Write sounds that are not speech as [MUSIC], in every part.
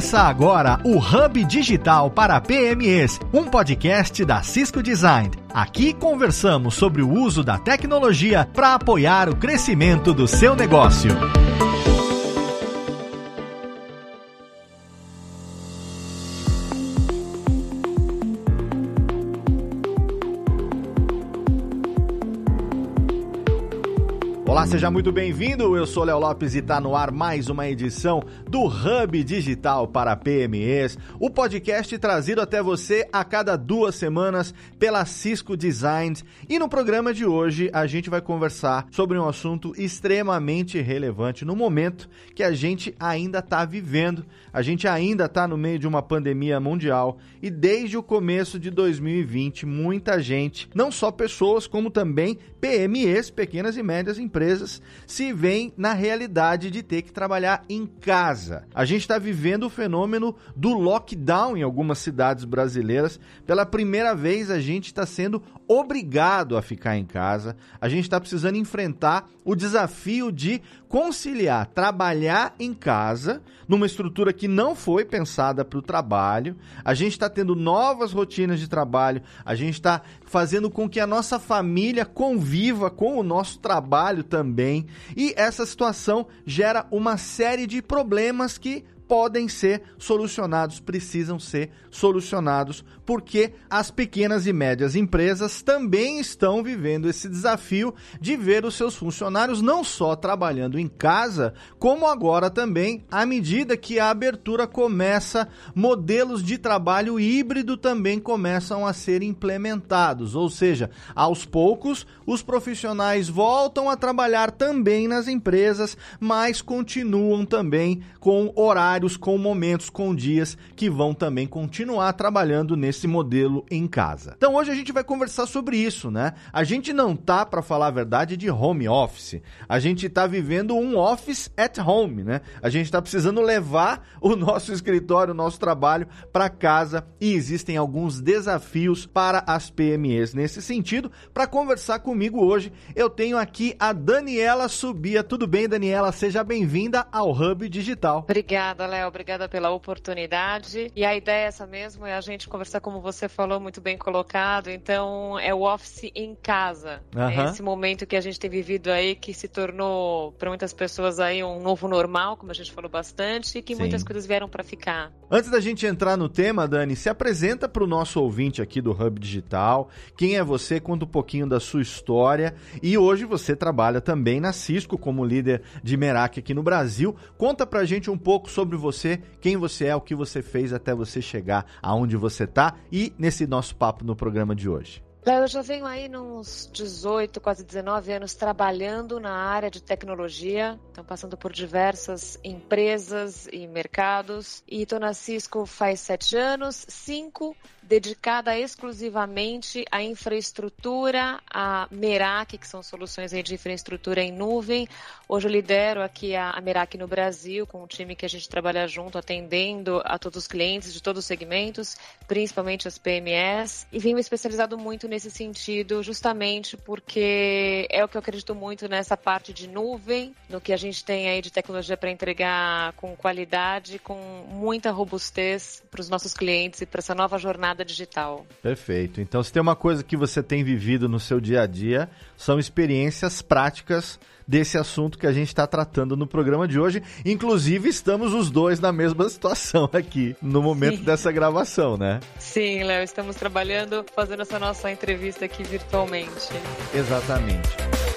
Começa agora o Hub Digital para PMEs, um podcast da Cisco Design. Aqui conversamos sobre o uso da tecnologia para apoiar o crescimento do seu negócio. Seja muito bem-vindo. Eu sou Léo Lopes e está no ar mais uma edição do Hub Digital para PMEs, o podcast trazido até você a cada duas semanas pela Cisco Designs. E no programa de hoje a gente vai conversar sobre um assunto extremamente relevante no momento que a gente ainda está vivendo. A gente ainda está no meio de uma pandemia mundial e desde o começo de 2020 muita gente, não só pessoas como também PMEs, pequenas e médias empresas empresas se veem na realidade de ter que trabalhar em casa. A gente está vivendo o fenômeno do lockdown em algumas cidades brasileiras. Pela primeira vez, a gente está sendo obrigado a ficar em casa. A gente está precisando enfrentar o desafio de conciliar trabalhar em casa, numa estrutura que não foi pensada para o trabalho. A gente está tendo novas rotinas de trabalho. A gente está fazendo com que a nossa família conviva com o nosso trabalho também. E essa situação gera uma série de problemas que podem ser solucionados, precisam ser solucionados, porque as pequenas e médias empresas também estão vivendo esse desafio de ver os seus funcionários não só trabalhando em casa, como agora também, à medida que a abertura começa, modelos de trabalho híbrido também começam a ser implementados, ou seja, aos poucos os profissionais voltam a trabalhar também nas empresas, mas continuam também com horários com momentos, com dias que vão também continuar trabalhando nesse modelo em casa. Então hoje a gente vai conversar sobre isso, né? A gente não tá, para falar a verdade, de home office. A gente tá vivendo um office at home, né? A gente tá precisando levar [LAUGHS] o nosso escritório, o nosso trabalho para casa e existem alguns desafios para as PMEs nesse sentido. Para conversar comigo hoje, eu tenho aqui a Daniela Subia. Tudo bem, Daniela? Seja bem-vinda ao Hub Digital. Obrigada, Léo, obrigada pela oportunidade. E a ideia é essa mesmo, é a gente conversar, como você falou, muito bem colocado. Então, é o office em casa. Uhum. É esse momento que a gente tem vivido aí, que se tornou, para muitas pessoas aí, um novo normal, como a gente falou bastante, e que Sim. muitas coisas vieram para ficar. Antes da gente entrar no tema, Dani, se apresenta para o nosso ouvinte aqui do Hub Digital. Quem é você? Conta um pouquinho da sua história. E hoje você trabalha também na Cisco como líder de Merak aqui no Brasil. Conta pra gente um pouco sobre você, quem você é, o que você fez até você chegar aonde você está e nesse nosso papo no programa de hoje. Eu já venho aí nos 18, quase 19 anos trabalhando na área de tecnologia, então passando por diversas empresas e mercados. E estou na Cisco faz sete anos, cinco dedicada exclusivamente à infraestrutura, a Merak, que são soluções de infraestrutura em nuvem. Hoje eu lidero aqui a, a Merak no Brasil, com um time que a gente trabalha junto, atendendo a todos os clientes de todos os segmentos, principalmente as PMEs, e venho especializado muito nesse sentido, justamente porque é o que eu acredito muito nessa parte de nuvem, no que a gente tem aí de tecnologia para entregar com qualidade, com muita robustez para os nossos clientes e para essa nova jornada digital. Perfeito. Então, se tem uma coisa que você tem vivido no seu dia a dia, são experiências práticas desse assunto que a gente está tratando no programa de hoje. Inclusive, estamos os dois na mesma situação aqui no momento Sim. dessa gravação, né? Sim, Léo, estamos trabalhando, fazendo essa nossa entrevista aqui virtualmente. Exatamente.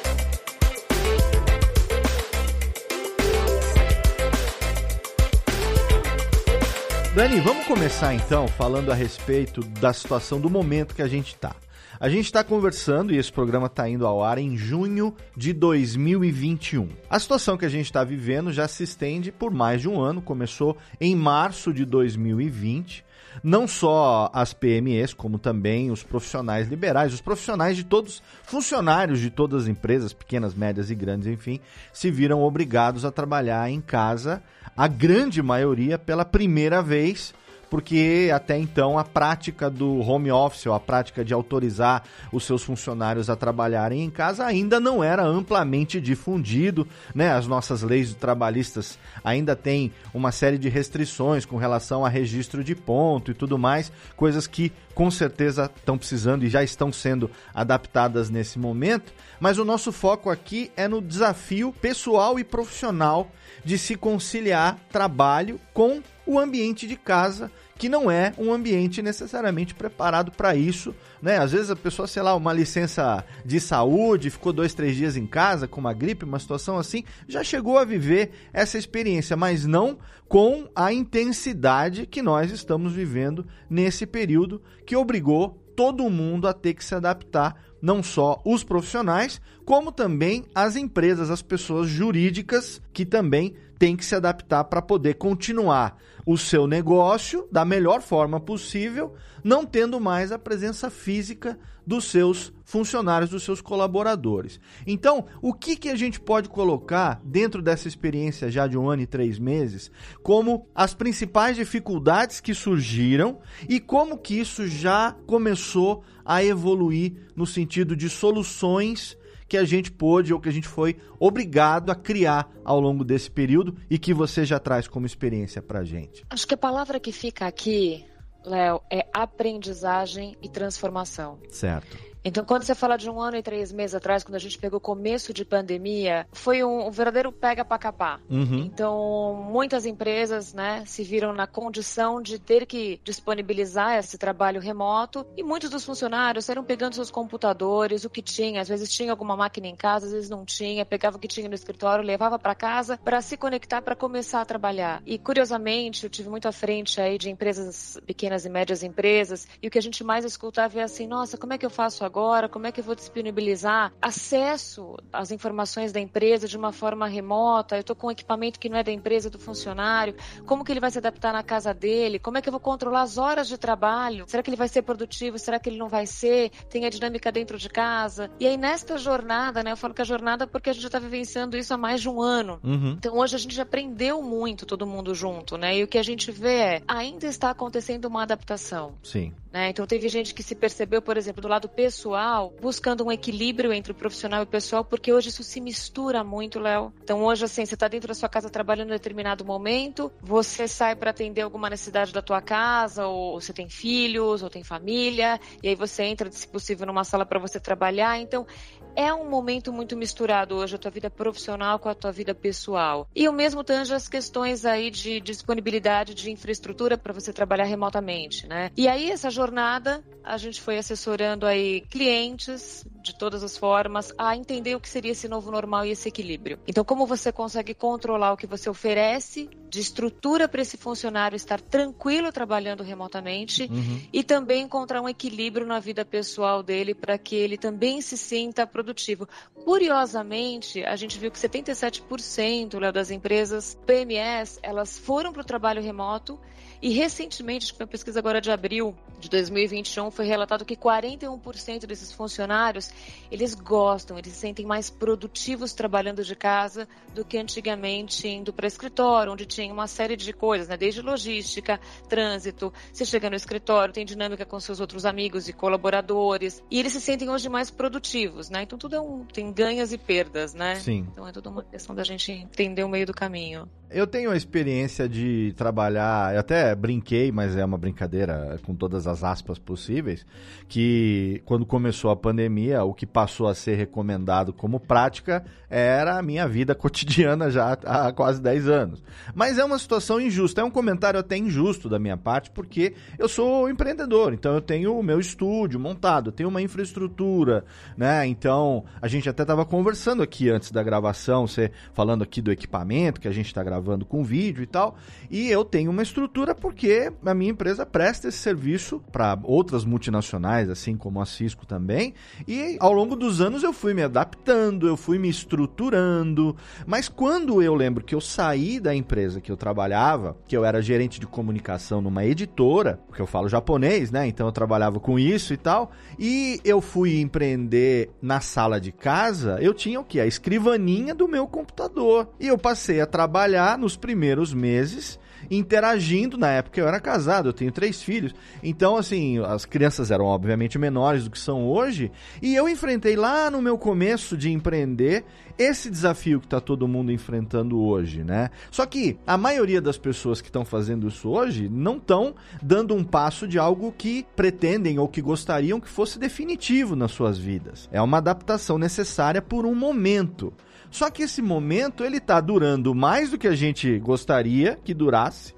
Dani, vamos começar então falando a respeito da situação do momento que a gente está. A gente está conversando e esse programa está indo ao ar em junho de 2021. A situação que a gente está vivendo já se estende por mais de um ano, começou em março de 2020. Não só as PMEs, como também os profissionais liberais, os profissionais de todos, funcionários de todas as empresas, pequenas, médias e grandes, enfim, se viram obrigados a trabalhar em casa a grande maioria pela primeira vez porque até então a prática do home office, ou a prática de autorizar os seus funcionários a trabalharem em casa ainda não era amplamente difundido, né? As nossas leis trabalhistas ainda têm uma série de restrições com relação a registro de ponto e tudo mais, coisas que com certeza estão precisando e já estão sendo adaptadas nesse momento, mas o nosso foco aqui é no desafio pessoal e profissional de se conciliar trabalho com o ambiente de casa, que não é um ambiente necessariamente preparado para isso, né? Às vezes a pessoa, sei lá, uma licença de saúde, ficou dois, três dias em casa com uma gripe, uma situação assim, já chegou a viver essa experiência, mas não com a intensidade que nós estamos vivendo nesse período que obrigou todo mundo a ter que se adaptar, não só os profissionais, como também as empresas, as pessoas jurídicas que também têm que se adaptar para poder continuar o seu negócio da melhor forma possível, não tendo mais a presença física dos seus funcionários, dos seus colaboradores. Então, o que, que a gente pode colocar dentro dessa experiência já de um ano e três meses como as principais dificuldades que surgiram e como que isso já começou a evoluir no sentido de soluções que a gente pôde ou que a gente foi obrigado a criar ao longo desse período e que você já traz como experiência para gente? Acho que a palavra que fica aqui, Léo, é aprendizagem e transformação. Certo. Então, quando você fala de um ano e três meses atrás, quando a gente pegou o começo de pandemia, foi um, um verdadeiro pega para capar. Uhum. Então, muitas empresas, né, se viram na condição de ter que disponibilizar esse trabalho remoto e muitos dos funcionários saíram pegando seus computadores, o que tinha, às vezes tinha alguma máquina em casa, às vezes não tinha, pegava o que tinha no escritório, levava para casa para se conectar para começar a trabalhar. E curiosamente, eu tive muito à frente aí de empresas pequenas e médias empresas, e o que a gente mais escutava é assim: "Nossa, como é que eu faço agora?" Agora? Como é que eu vou disponibilizar acesso às informações da empresa de uma forma remota? Eu estou com um equipamento que não é da empresa, do funcionário. Como que ele vai se adaptar na casa dele? Como é que eu vou controlar as horas de trabalho? Será que ele vai ser produtivo? Será que ele não vai ser? Tem a dinâmica dentro de casa? E aí, nesta jornada, né? Eu falo que a jornada porque a gente já está vivenciando isso há mais de um ano. Uhum. Então, hoje a gente já aprendeu muito todo mundo junto, né? E o que a gente vê é, ainda está acontecendo uma adaptação. Sim. Né? Então, teve gente que se percebeu, por exemplo, do lado pessoal pessoal, buscando um equilíbrio entre o profissional e o pessoal, porque hoje isso se mistura muito, Léo. Então hoje, assim, você está dentro da sua casa trabalhando em determinado momento, você sai para atender alguma necessidade da tua casa, ou você tem filhos, ou tem família, e aí você entra, se possível, numa sala para você trabalhar. Então, é um momento muito misturado hoje, a tua vida profissional com a tua vida pessoal. E o mesmo tange as questões aí de disponibilidade de infraestrutura para você trabalhar remotamente, né? E aí, essa jornada, a gente foi assessorando aí clientes de todas as formas a entender o que seria esse novo normal e esse equilíbrio. Então, como você consegue controlar o que você oferece de estrutura para esse funcionário estar tranquilo trabalhando remotamente uhum. e também encontrar um equilíbrio na vida pessoal dele para que ele também se sinta produtivo. Curiosamente, a gente viu que 77% Léo, das empresas PMS elas foram para o trabalho remoto e recentemente, acho que uma pesquisa agora de abril de 2021, foi relatado que 41% desses funcionários, eles gostam, eles se sentem mais produtivos trabalhando de casa do que antigamente indo para escritório, onde tinha uma série de coisas, né? desde logística, trânsito, você chega no escritório, tem dinâmica com seus outros amigos e colaboradores, e eles se sentem hoje mais produtivos, né? Então tudo é um, tem ganhas e perdas, né? Sim. Então é tudo uma questão da gente entender o meio do caminho. Eu tenho a experiência de trabalhar, eu brinquei, mas é uma brincadeira com todas as aspas possíveis, que quando começou a pandemia, o que passou a ser recomendado como prática era a minha vida [LAUGHS] cotidiana já há quase 10 anos. Mas é uma situação injusta, é um comentário até injusto da minha parte, porque eu sou empreendedor, então eu tenho o meu estúdio montado, eu tenho uma infraestrutura, né? Então, a gente até estava conversando aqui antes da gravação, você falando aqui do equipamento que a gente está gravando com vídeo e tal. E eu tenho uma estrutura porque a minha empresa presta esse serviço para outras multinacionais, assim como a Cisco também. E ao longo dos anos, eu fui me adaptando, eu fui me estruturando. Mas quando eu lembro que eu saí da empresa que eu trabalhava, que eu era gerente de comunicação numa editora, porque eu falo japonês, né? Então eu trabalhava com isso e tal. E eu fui empreender na sala de casa, eu tinha o que? A escrivaninha do meu computador. E eu passei a trabalhar nos primeiros meses interagindo. Na época eu era casado, eu tenho três filhos. Então, assim, as crianças eram obviamente menores do que são hoje. E eu enfrentei lá no meu começo de empreender esse desafio que está todo mundo enfrentando hoje, né? Só que a maioria das pessoas que estão fazendo isso hoje não estão dando um passo de algo que pretendem ou que gostariam que fosse definitivo nas suas vidas. É uma adaptação necessária por um momento. Só que esse momento ele está durando mais do que a gente gostaria que durasse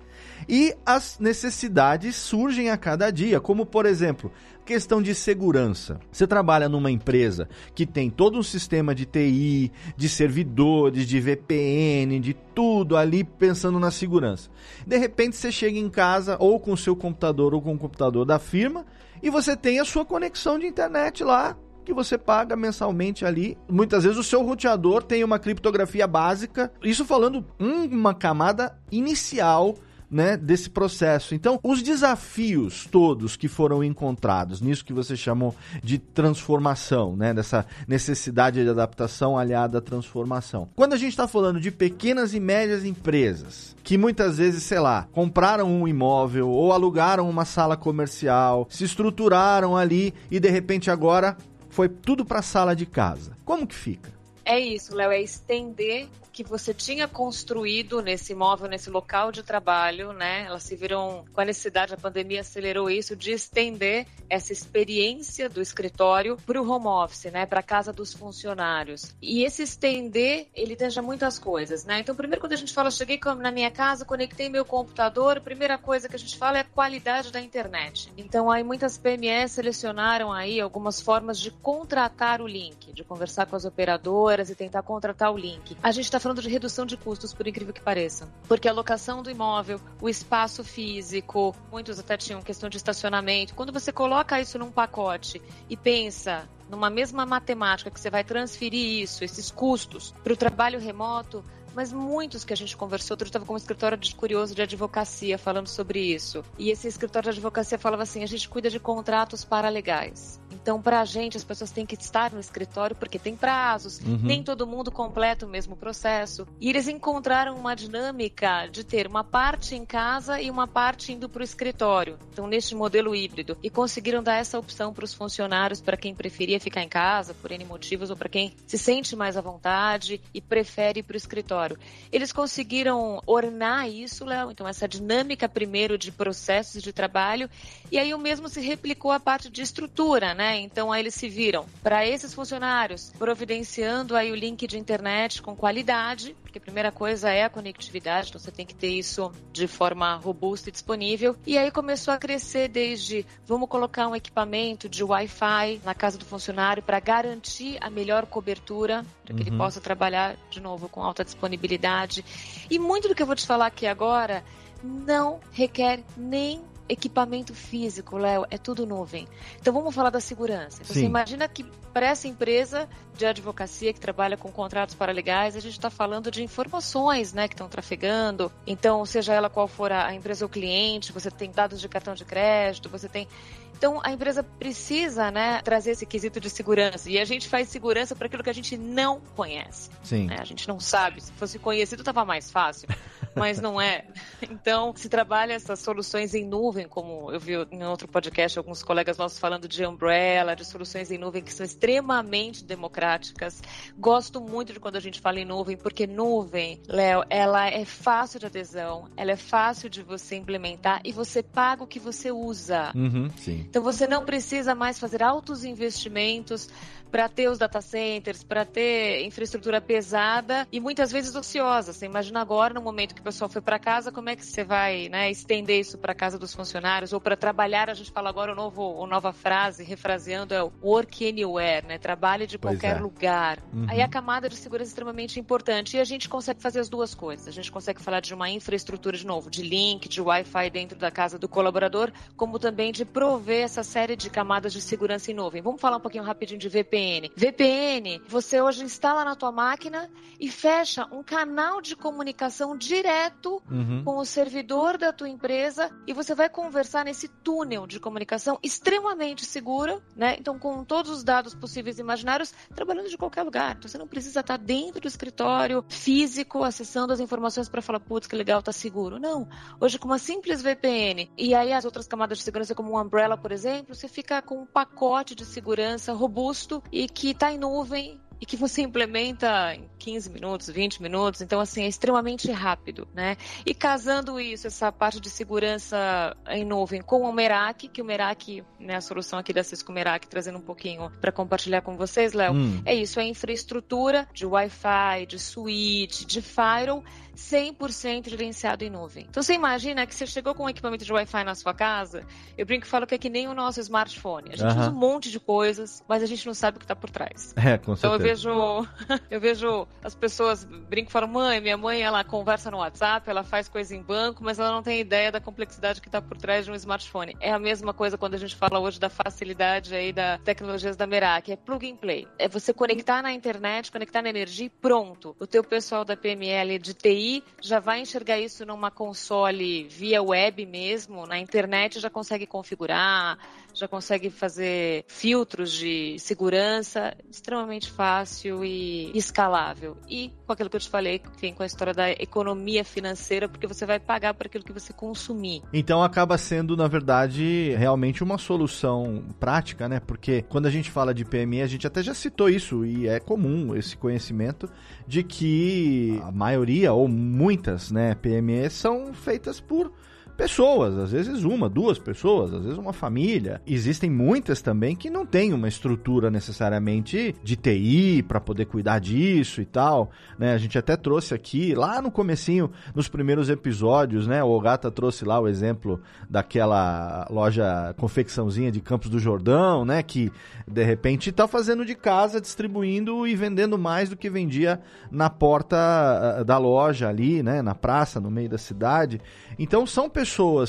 e as necessidades surgem a cada dia, como por exemplo, questão de segurança. Você trabalha numa empresa que tem todo um sistema de TI, de servidores, de VPN, de tudo ali pensando na segurança. De repente você chega em casa ou com o seu computador ou com o computador da firma e você tem a sua conexão de internet lá que você paga mensalmente ali. Muitas vezes o seu roteador tem uma criptografia básica. Isso falando uma camada inicial né, desse processo. Então, os desafios todos que foram encontrados nisso que você chamou de transformação, né, dessa necessidade de adaptação aliada à transformação. Quando a gente está falando de pequenas e médias empresas que muitas vezes, sei lá, compraram um imóvel ou alugaram uma sala comercial, se estruturaram ali e de repente agora foi tudo para a sala de casa. Como que fica? É isso, Léo, é estender que você tinha construído nesse imóvel, nesse local de trabalho, né? Elas se viram com a necessidade, a pandemia acelerou isso, de estender essa experiência do escritório para o home office, né? Para a casa dos funcionários. E esse estender, ele deixa muitas coisas, né? Então, primeiro, quando a gente fala, cheguei na minha casa, conectei meu computador, a primeira coisa que a gente fala é a qualidade da internet. Então, aí muitas PMEs selecionaram aí algumas formas de contratar o link, de conversar com as operadoras e tentar contratar o link. A gente está falando de redução de custos, por incrível que pareça. Porque a locação do imóvel, o espaço físico, muitos até tinham questão de estacionamento. Quando você coloca isso num pacote e pensa numa mesma matemática que você vai transferir isso, esses custos, para o trabalho remoto, mas muitos que a gente conversou, outro estava com um escritório de curioso de advocacia falando sobre isso. E esse escritório de advocacia falava assim: a gente cuida de contratos paralegais. Então, para a gente, as pessoas têm que estar no escritório porque tem prazos, uhum. nem todo mundo completa o mesmo processo. E eles encontraram uma dinâmica de ter uma parte em casa e uma parte indo para o escritório. Então, neste modelo híbrido. E conseguiram dar essa opção para os funcionários, para quem preferia ficar em casa por N motivos ou para quem se sente mais à vontade e prefere ir para o escritório escritório. Eles conseguiram ornar isso, Léo, então essa dinâmica primeiro de processos de trabalho, e aí o mesmo se replicou a parte de estrutura, né? Então aí eles se viram para esses funcionários providenciando aí o link de internet com qualidade, porque a primeira coisa é a conectividade, então você tem que ter isso de forma robusta e disponível. E aí começou a crescer desde vamos colocar um equipamento de Wi-Fi na casa do funcionário para garantir a melhor cobertura, para que uhum. ele possa trabalhar de novo com alta disponibilidade. E muito do que eu vou te falar aqui agora não requer nem equipamento físico, Léo, é tudo nuvem. Então vamos falar da segurança. Então, você imagina que para essa empresa de advocacia que trabalha com contratos paralegais, a gente está falando de informações, né, que estão trafegando. Então, seja ela qual for a empresa ou cliente, você tem dados de cartão de crédito, você tem então, a empresa precisa né, trazer esse quesito de segurança. E a gente faz segurança para aquilo que a gente não conhece. Sim. Né? A gente não sabe. Se fosse conhecido, estava mais fácil. [LAUGHS] mas não é. Então, se trabalha essas soluções em nuvem, como eu vi em outro podcast alguns colegas nossos falando de Umbrella, de soluções em nuvem que são extremamente democráticas. Gosto muito de quando a gente fala em nuvem, porque nuvem, Léo, ela é fácil de adesão, ela é fácil de você implementar e você paga o que você usa. Uhum. Então você não precisa mais fazer altos investimentos para ter os data centers, para ter infraestrutura pesada e muitas vezes ociosa. Você imagina agora, no momento que pessoal foi para casa, como é que você vai né, estender isso para casa dos funcionários ou para trabalhar? A gente fala agora o novo, a nova frase, refraseando, é o work anywhere, né? Trabalhe de qualquer é. lugar. Uhum. Aí a camada de segurança é extremamente importante e a gente consegue fazer as duas coisas. A gente consegue falar de uma infraestrutura de novo, de link, de Wi-Fi dentro da casa do colaborador, como também de prover essa série de camadas de segurança em nuvem. Vamos falar um pouquinho rapidinho de VPN. VPN, você hoje instala na tua máquina e fecha um canal de comunicação direto uhum. com o servidor da tua empresa e você vai conversar nesse túnel de comunicação extremamente seguro, né? Então, com todos os dados possíveis e imaginários, trabalhando de qualquer lugar. Então, você não precisa estar dentro do escritório físico, acessando as informações para falar, putz, que legal, tá seguro. Não. Hoje, com uma simples VPN e aí as outras camadas de segurança, como o Umbrella, por exemplo, você fica com um pacote de segurança robusto e que está em nuvem e que você implementa em 15 minutos, 20 minutos, então assim é extremamente rápido, né? E casando isso, essa parte de segurança em nuvem com o Merak, que o Merak, né, a solução aqui da Cisco Merak, trazendo um pouquinho para compartilhar com vocês, Léo, hum. é isso, é infraestrutura de Wi-Fi, de switch, de firewall 100% gerenciado em nuvem. Então você imagina que você chegou com um equipamento de Wi-Fi na sua casa, eu brinco e falo que é que nem o nosso smartphone. A gente usa um monte de coisas, mas a gente não sabe o que está por trás. É, com certeza. Então eu vejo, [LAUGHS] eu vejo as pessoas brincam e falam, mãe, minha mãe ela conversa no WhatsApp, ela faz coisa em banco, mas ela não tem ideia da complexidade que está por trás de um smartphone. É a mesma coisa quando a gente fala hoje da facilidade aí da tecnologias da Merak, é plug and play. É você conectar na internet, conectar na energia e pronto. O teu pessoal da PML de TI já vai enxergar isso numa console via web mesmo, na internet já consegue configurar, já consegue fazer filtros de segurança extremamente fácil e escalável. E com aquilo que eu te falei, enfim, com a história da economia financeira, porque você vai pagar por aquilo que você consumir. Então acaba sendo, na verdade, realmente uma solução prática, né? Porque quando a gente fala de PME, a gente até já citou isso e é comum esse conhecimento de que a maioria ou muitas, né, PMEs são feitas por pessoas, às vezes uma, duas pessoas, às vezes uma família. Existem muitas também que não têm uma estrutura necessariamente de TI para poder cuidar disso e tal, né? A gente até trouxe aqui lá no comecinho, nos primeiros episódios, né? O Gata trouxe lá o exemplo daquela loja confecçãozinha de Campos do Jordão, né, que de repente está fazendo de casa, distribuindo e vendendo mais do que vendia na porta ah, da loja ali, né, na praça, no meio da cidade. Então são pessoas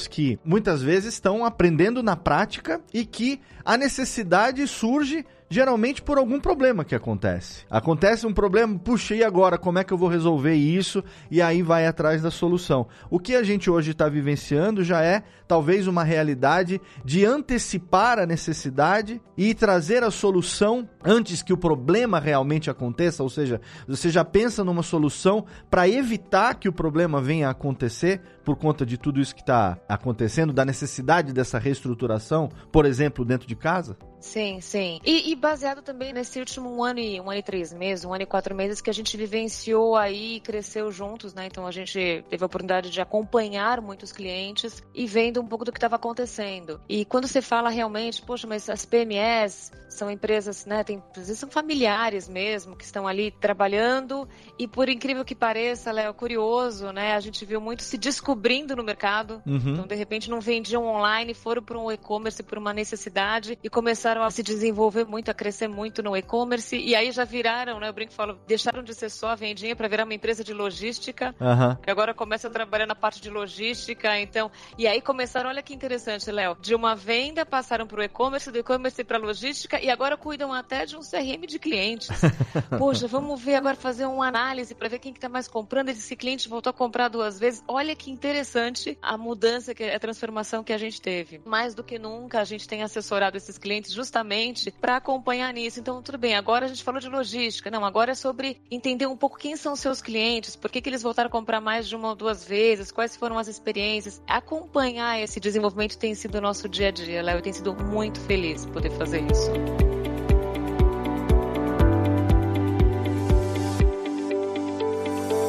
que muitas vezes estão aprendendo na prática e que a necessidade surge geralmente por algum problema que acontece. Acontece um problema, puxa, e agora? Como é que eu vou resolver isso? E aí vai atrás da solução. O que a gente hoje está vivenciando já é talvez uma realidade de antecipar a necessidade e trazer a solução antes que o problema realmente aconteça, ou seja, você já pensa numa solução para evitar que o problema venha a acontecer por conta de tudo isso que está acontecendo, da necessidade dessa reestruturação, por exemplo, dentro de casa? Sim, sim. E, e, baseado também nesse último um ano e um ano e três meses, um ano e quatro meses que a gente vivenciou aí e cresceu juntos, né? Então a gente teve a oportunidade de acompanhar muitos clientes e vendo um pouco do que estava acontecendo. E quando você fala realmente, poxa, mas as PMEs são empresas, né? Tem, às vezes são familiares mesmo que estão ali trabalhando e por incrível que pareça, Léo, curioso, né? A gente viu muito se descobrindo no mercado. Uhum. Então de repente não vendiam online, foram para um e-commerce por uma necessidade e começaram começaram a se desenvolver muito, a crescer muito no e-commerce e aí já viraram, né? Eu brinco falo, deixaram de ser só a vendinha para virar uma empresa de logística. Uhum. Que agora começa a trabalhar na parte de logística, então. E aí começaram, olha que interessante, Léo, de uma venda passaram para o e-commerce, do e-commerce para logística e agora cuidam até de um CRM de clientes. [LAUGHS] Poxa, vamos ver agora fazer uma análise para ver quem que está mais comprando. Esse cliente voltou a comprar duas vezes. Olha que interessante a mudança, a transformação que a gente teve. Mais do que nunca a gente tem assessorado esses clientes justamente para acompanhar nisso. Então, tudo bem, agora a gente falou de logística. Não, agora é sobre entender um pouco quem são seus clientes, por que, que eles voltaram a comprar mais de uma ou duas vezes, quais foram as experiências. Acompanhar esse desenvolvimento tem sido o nosso dia a dia, Léo. Eu tenho sido muito feliz poder fazer isso.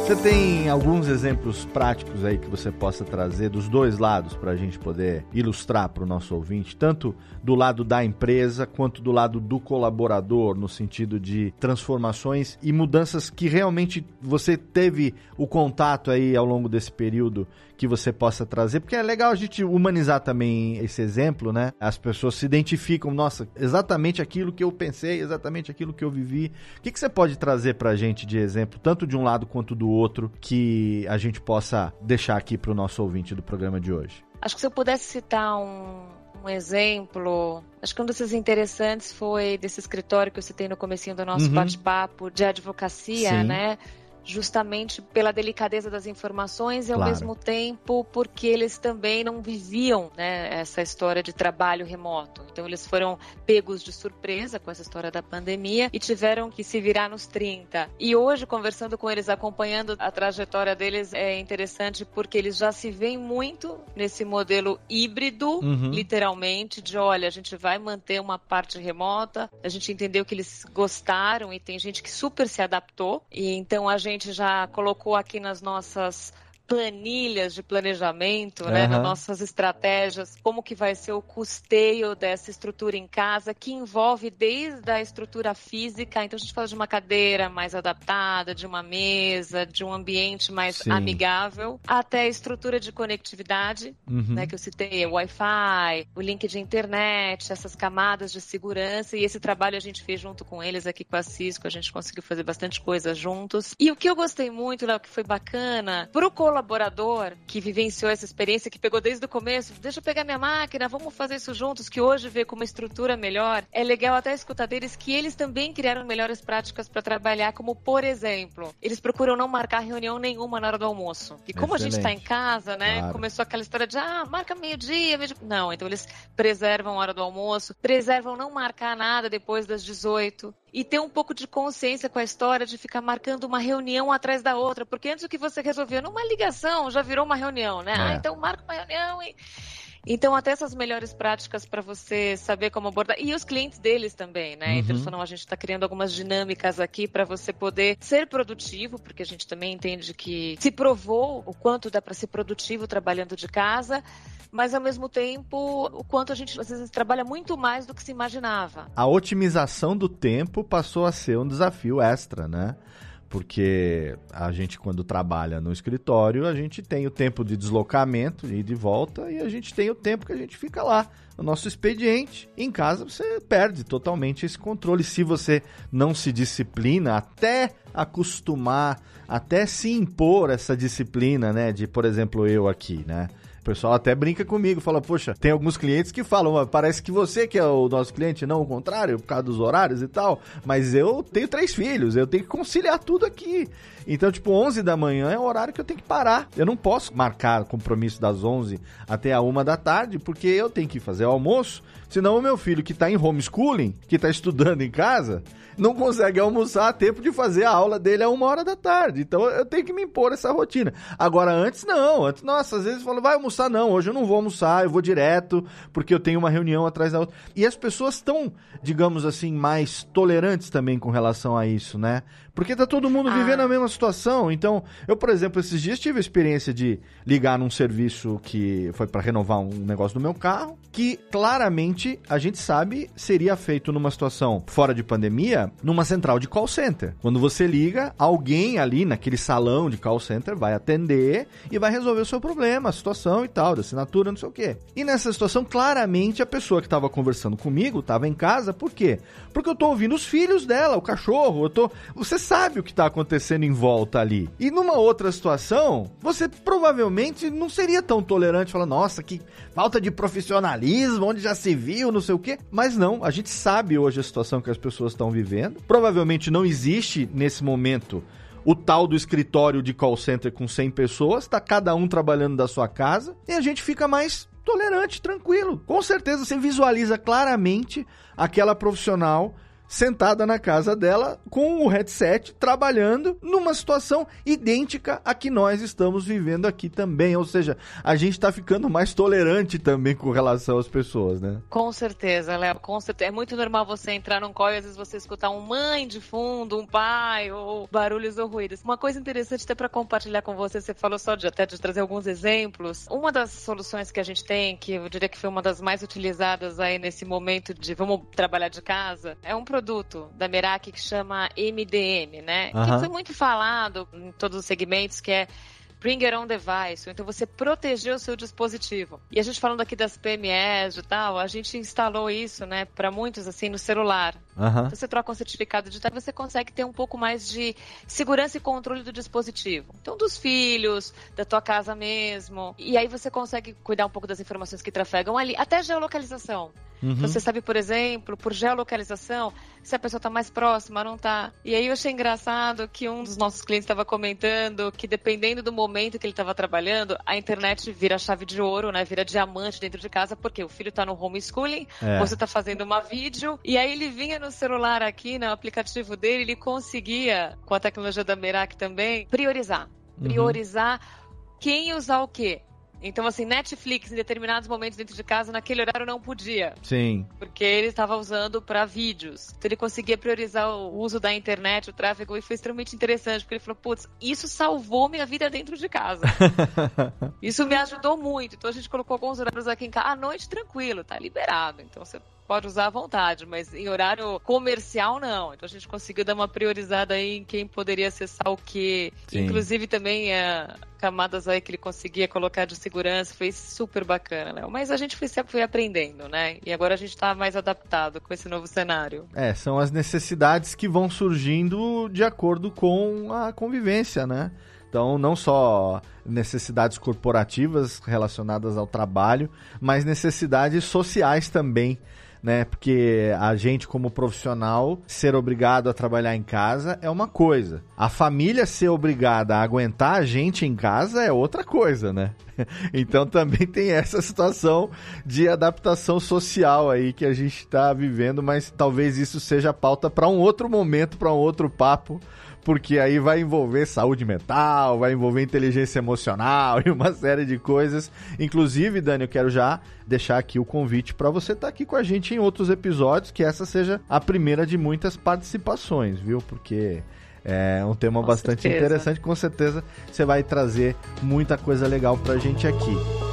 Você tem alguns exemplos práticos aí que você possa trazer dos dois lados para a gente poder ilustrar para o nosso ouvinte, tanto do lado da empresa quanto do lado do colaborador, no sentido de transformações e mudanças que realmente você teve o contato aí ao longo desse período que você possa trazer, porque é legal a gente humanizar também esse exemplo, né? As pessoas se identificam, nossa, exatamente aquilo que eu pensei, exatamente aquilo que eu vivi. O que, que você pode trazer para a gente de exemplo, tanto de um lado quanto do outro, que a gente possa deixar aqui para o nosso ouvinte do programa de hoje? Acho que se eu pudesse citar um, um um exemplo, acho que um desses interessantes foi desse escritório que eu citei no comecinho do nosso uhum. bate-papo de advocacia, Sim. né? Justamente pela delicadeza das informações e ao claro. mesmo tempo porque eles também não viviam né, essa história de trabalho remoto. Então eles foram pegos de surpresa com essa história da pandemia e tiveram que se virar nos 30. E hoje, conversando com eles, acompanhando a trajetória deles, é interessante porque eles já se veem muito nesse modelo híbrido, uhum. literalmente, de olha, a gente vai manter uma parte remota, a gente entendeu que eles gostaram e tem gente que super se adaptou, e então a gente gente já colocou aqui nas nossas planilhas de planejamento, uhum. né, nas nossas estratégias, como que vai ser o custeio dessa estrutura em casa, que envolve desde a estrutura física, então a gente fala de uma cadeira mais adaptada, de uma mesa, de um ambiente mais Sim. amigável, até a estrutura de conectividade, uhum. né, que eu citei, o Wi-Fi, o link de internet, essas camadas de segurança, e esse trabalho a gente fez junto com eles aqui com a Cisco, a gente conseguiu fazer bastante coisa juntos. E o que eu gostei muito, Léo, que foi bacana, pro colaborador que vivenciou essa experiência, que pegou desde o começo, deixa eu pegar minha máquina, vamos fazer isso juntos, que hoje vê com uma estrutura melhor, é legal até escutar deles que eles também criaram melhores práticas para trabalhar, como por exemplo, eles procuram não marcar reunião nenhuma na hora do almoço. E como Excelente. a gente está em casa, né, claro. começou aquela história de, ah, marca meio-dia, meio não, então eles preservam a hora do almoço, preservam não marcar nada depois das 18 e ter um pouco de consciência com a história de ficar marcando uma reunião atrás da outra, porque antes o que você resolvia numa ligação já virou uma reunião, né? É. Ah, então marca uma reunião e então, até essas melhores práticas para você saber como abordar. E os clientes deles também, né? Uhum. Então, senão a gente está criando algumas dinâmicas aqui para você poder ser produtivo, porque a gente também entende que se provou o quanto dá para ser produtivo trabalhando de casa mas ao mesmo tempo o quanto a gente às vezes trabalha muito mais do que se imaginava. A otimização do tempo passou a ser um desafio extra, né? Porque a gente, quando trabalha no escritório, a gente tem o tempo de deslocamento e de volta, e a gente tem o tempo que a gente fica lá, no nosso expediente. Em casa, você perde totalmente esse controle. Se você não se disciplina, até acostumar, até se impor essa disciplina, né? De, por exemplo, eu aqui, né? Pessoal até brinca comigo, fala, poxa, tem alguns clientes que falam, parece que você que é o nosso cliente, não o contrário, por causa dos horários e tal, mas eu tenho três filhos, eu tenho que conciliar tudo aqui. Então, tipo, 11 da manhã é o horário que eu tenho que parar. Eu não posso marcar compromisso das 11 até a 1 da tarde, porque eu tenho que fazer o almoço, senão o meu filho que está em homeschooling, que está estudando em casa, não consegue almoçar a tempo de fazer a aula dele a uma hora da tarde. Então eu tenho que me impor essa rotina. Agora, antes não. Antes, nossa, às vezes falo, vai almoçar? Não, hoje eu não vou almoçar, eu vou direto, porque eu tenho uma reunião atrás da outra. E as pessoas estão, digamos assim, mais tolerantes também com relação a isso, né? Porque tá todo mundo vivendo ah. a mesma situação. Então, eu, por exemplo, esses dias tive a experiência de ligar num serviço que foi para renovar um negócio do meu carro, que claramente a gente sabe seria feito numa situação fora de pandemia, numa central de call center. Quando você liga, alguém ali naquele salão de call center vai atender e vai resolver o seu problema, a situação e tal, da assinatura, não sei o quê. E nessa situação, claramente a pessoa que estava conversando comigo estava em casa, por quê? Porque eu tô ouvindo os filhos dela, o cachorro, eu tô. Você sabe o que está acontecendo em volta ali. E numa outra situação, você provavelmente não seria tão tolerante, falar, nossa, que falta de profissionalismo, onde já se viu, não sei o quê. Mas não, a gente sabe hoje a situação que as pessoas estão vivendo. Provavelmente não existe nesse momento o tal do escritório de call center com 100 pessoas, está cada um trabalhando da sua casa, e a gente fica mais tolerante, tranquilo. Com certeza você visualiza claramente aquela profissional sentada na casa dela com o headset trabalhando numa situação idêntica a que nós estamos vivendo aqui também. Ou seja, a gente está ficando mais tolerante também com relação às pessoas, né? Com certeza, Léo. Com certeza. É muito normal você entrar num call e às vezes você escutar um mãe de fundo, um pai, ou barulhos ou ruídos. Uma coisa interessante até para compartilhar com você, você falou só de até de trazer alguns exemplos. Uma das soluções que a gente tem, que eu diria que foi uma das mais utilizadas aí nesse momento de vamos trabalhar de casa, é um produto da Merak que chama MDM, né? Uhum. Que foi muito falado em todos os segmentos, que é bring your own device, então você proteger o seu dispositivo. E a gente falando aqui das PMEs e tal, a gente instalou isso, né, para muitos assim no celular. Uhum. Então, você troca um certificado digital, você consegue ter um pouco mais de segurança e controle do dispositivo. Então, dos filhos, da tua casa mesmo. E aí você consegue cuidar um pouco das informações que trafegam ali, até geolocalização. Uhum. Você sabe, por exemplo, por geolocalização, se a pessoa está mais próxima, não está. E aí eu achei engraçado que um dos nossos clientes estava comentando que dependendo do momento que ele estava trabalhando, a internet vira chave de ouro, né? Vira diamante dentro de casa, porque o filho está no homeschooling, é. você está fazendo uma vídeo, e aí ele vinha no celular aqui, no aplicativo dele, ele conseguia, com a tecnologia da Merak também, priorizar. Uhum. Priorizar uhum. quem usar o quê. Então, assim, Netflix em determinados momentos dentro de casa, naquele horário não podia. Sim. Porque ele estava usando para vídeos. Então, ele conseguia priorizar o uso da internet, o tráfego, e foi extremamente interessante, porque ele falou: putz, isso salvou minha vida dentro de casa. [LAUGHS] isso me ajudou muito. Então, a gente colocou alguns horários aqui em casa. À noite, tranquilo, tá liberado. Então, você pode usar à vontade, mas em horário comercial não. Então a gente conseguiu dar uma priorizada aí em quem poderia acessar o que. Inclusive também é, camadas aí que ele conseguia colocar de segurança, foi super bacana? Mas a gente foi, foi aprendendo, né? E agora a gente está mais adaptado com esse novo cenário. É, são as necessidades que vão surgindo de acordo com a convivência, né? Então, não só necessidades corporativas relacionadas ao trabalho, mas necessidades sociais também né? Porque a gente, como profissional, ser obrigado a trabalhar em casa é uma coisa. A família ser obrigada a aguentar a gente em casa é outra coisa, né? [LAUGHS] Então também tem essa situação de adaptação social aí que a gente está vivendo, mas talvez isso seja pauta para um outro momento, para um outro papo porque aí vai envolver saúde mental, vai envolver inteligência emocional [LAUGHS] e uma série de coisas. Inclusive, Dani, eu quero já deixar aqui o convite para você estar tá aqui com a gente em outros episódios, que essa seja a primeira de muitas participações, viu? Porque é um tema com bastante certeza. interessante, com certeza você vai trazer muita coisa legal para a gente aqui.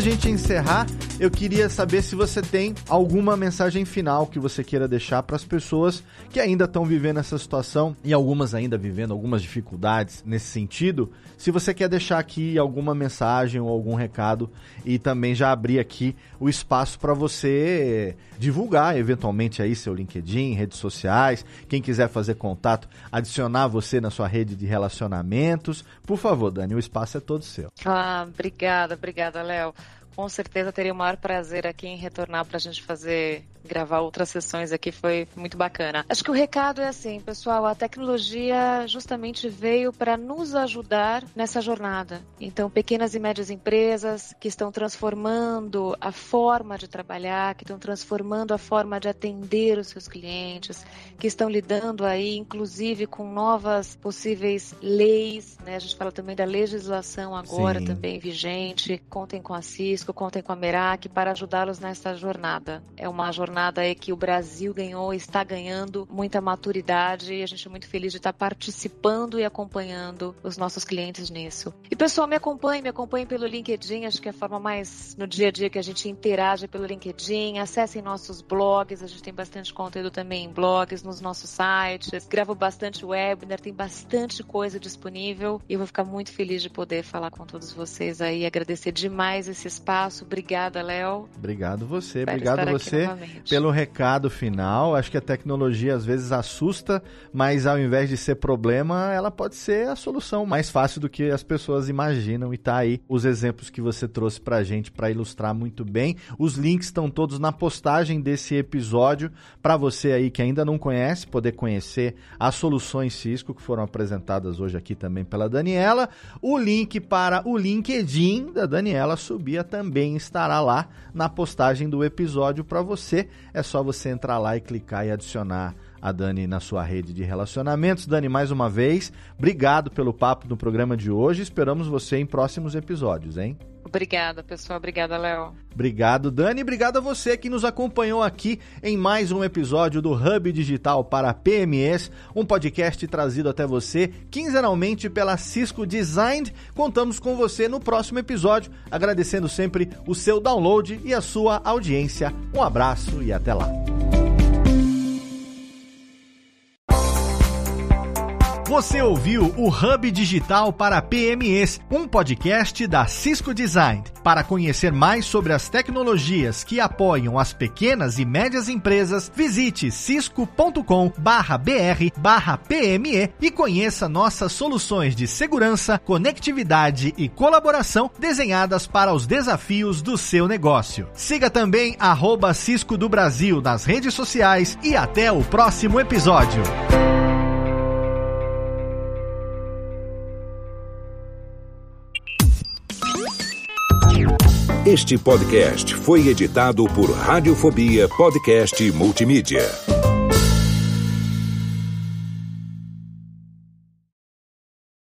Gente encerrar, eu queria saber se você tem alguma mensagem final que você queira deixar para as pessoas que ainda estão vivendo essa situação e algumas ainda vivendo algumas dificuldades nesse sentido. Se você quer deixar aqui alguma mensagem ou algum recado e também já abrir aqui o espaço para você divulgar eventualmente aí seu LinkedIn, redes sociais, quem quiser fazer contato, adicionar você na sua rede de relacionamentos. Por favor, Dani, o espaço é todo seu. Ah, obrigada, obrigada, Léo com certeza teria o maior prazer aqui em retornar para a gente fazer gravar outras sessões aqui foi muito bacana. Acho que o recado é assim, pessoal, a tecnologia justamente veio para nos ajudar nessa jornada. Então, pequenas e médias empresas que estão transformando a forma de trabalhar, que estão transformando a forma de atender os seus clientes, que estão lidando aí, inclusive, com novas possíveis leis, né? A gente fala também da legislação agora Sim. também vigente. Contem com a Cisco, contem com a Merak para ajudá-los nessa jornada. É uma jornada jornada é que o Brasil ganhou, está ganhando muita maturidade e a gente é muito feliz de estar participando e acompanhando os nossos clientes nisso. E pessoal, me acompanhe, me acompanhe pelo LinkedIn, acho que é a forma mais no dia a dia que a gente interage pelo LinkedIn. Acessem nossos blogs, a gente tem bastante conteúdo também em blogs, nos nossos sites. Gravo bastante webinar, tem bastante coisa disponível e eu vou ficar muito feliz de poder falar com todos vocês aí, agradecer demais esse espaço. Obrigada, Léo. Obrigado você, Espero obrigado você pelo recado final. Acho que a tecnologia às vezes assusta, mas ao invés de ser problema, ela pode ser a solução mais fácil do que as pessoas imaginam. E tá aí os exemplos que você trouxe pra gente para ilustrar muito bem. Os links estão todos na postagem desse episódio para você aí que ainda não conhece, poder conhecer as soluções Cisco que foram apresentadas hoje aqui também pela Daniela. O link para o LinkedIn da Daniela Subia também estará lá na postagem do episódio para você é só você entrar lá e clicar e adicionar a Dani na sua rede de relacionamentos. Dani, mais uma vez, obrigado pelo papo no programa de hoje. Esperamos você em próximos episódios, hein? Obrigada, pessoal. Obrigada, Léo. Obrigado, Dani. Obrigado a você que nos acompanhou aqui em mais um episódio do Hub Digital para PMEs, um podcast trazido até você quinzenalmente pela Cisco Design. Contamos com você no próximo episódio, agradecendo sempre o seu download e a sua audiência. Um abraço e até lá. Você ouviu o Hub Digital para PMEs, um podcast da Cisco Design. Para conhecer mais sobre as tecnologias que apoiam as pequenas e médias empresas, visite cisco.com/br/pme e conheça nossas soluções de segurança, conectividade e colaboração desenhadas para os desafios do seu negócio. Siga também arroba Cisco do Brasil nas redes sociais e até o próximo episódio. Este podcast foi editado por Radiofobia Podcast Multimídia.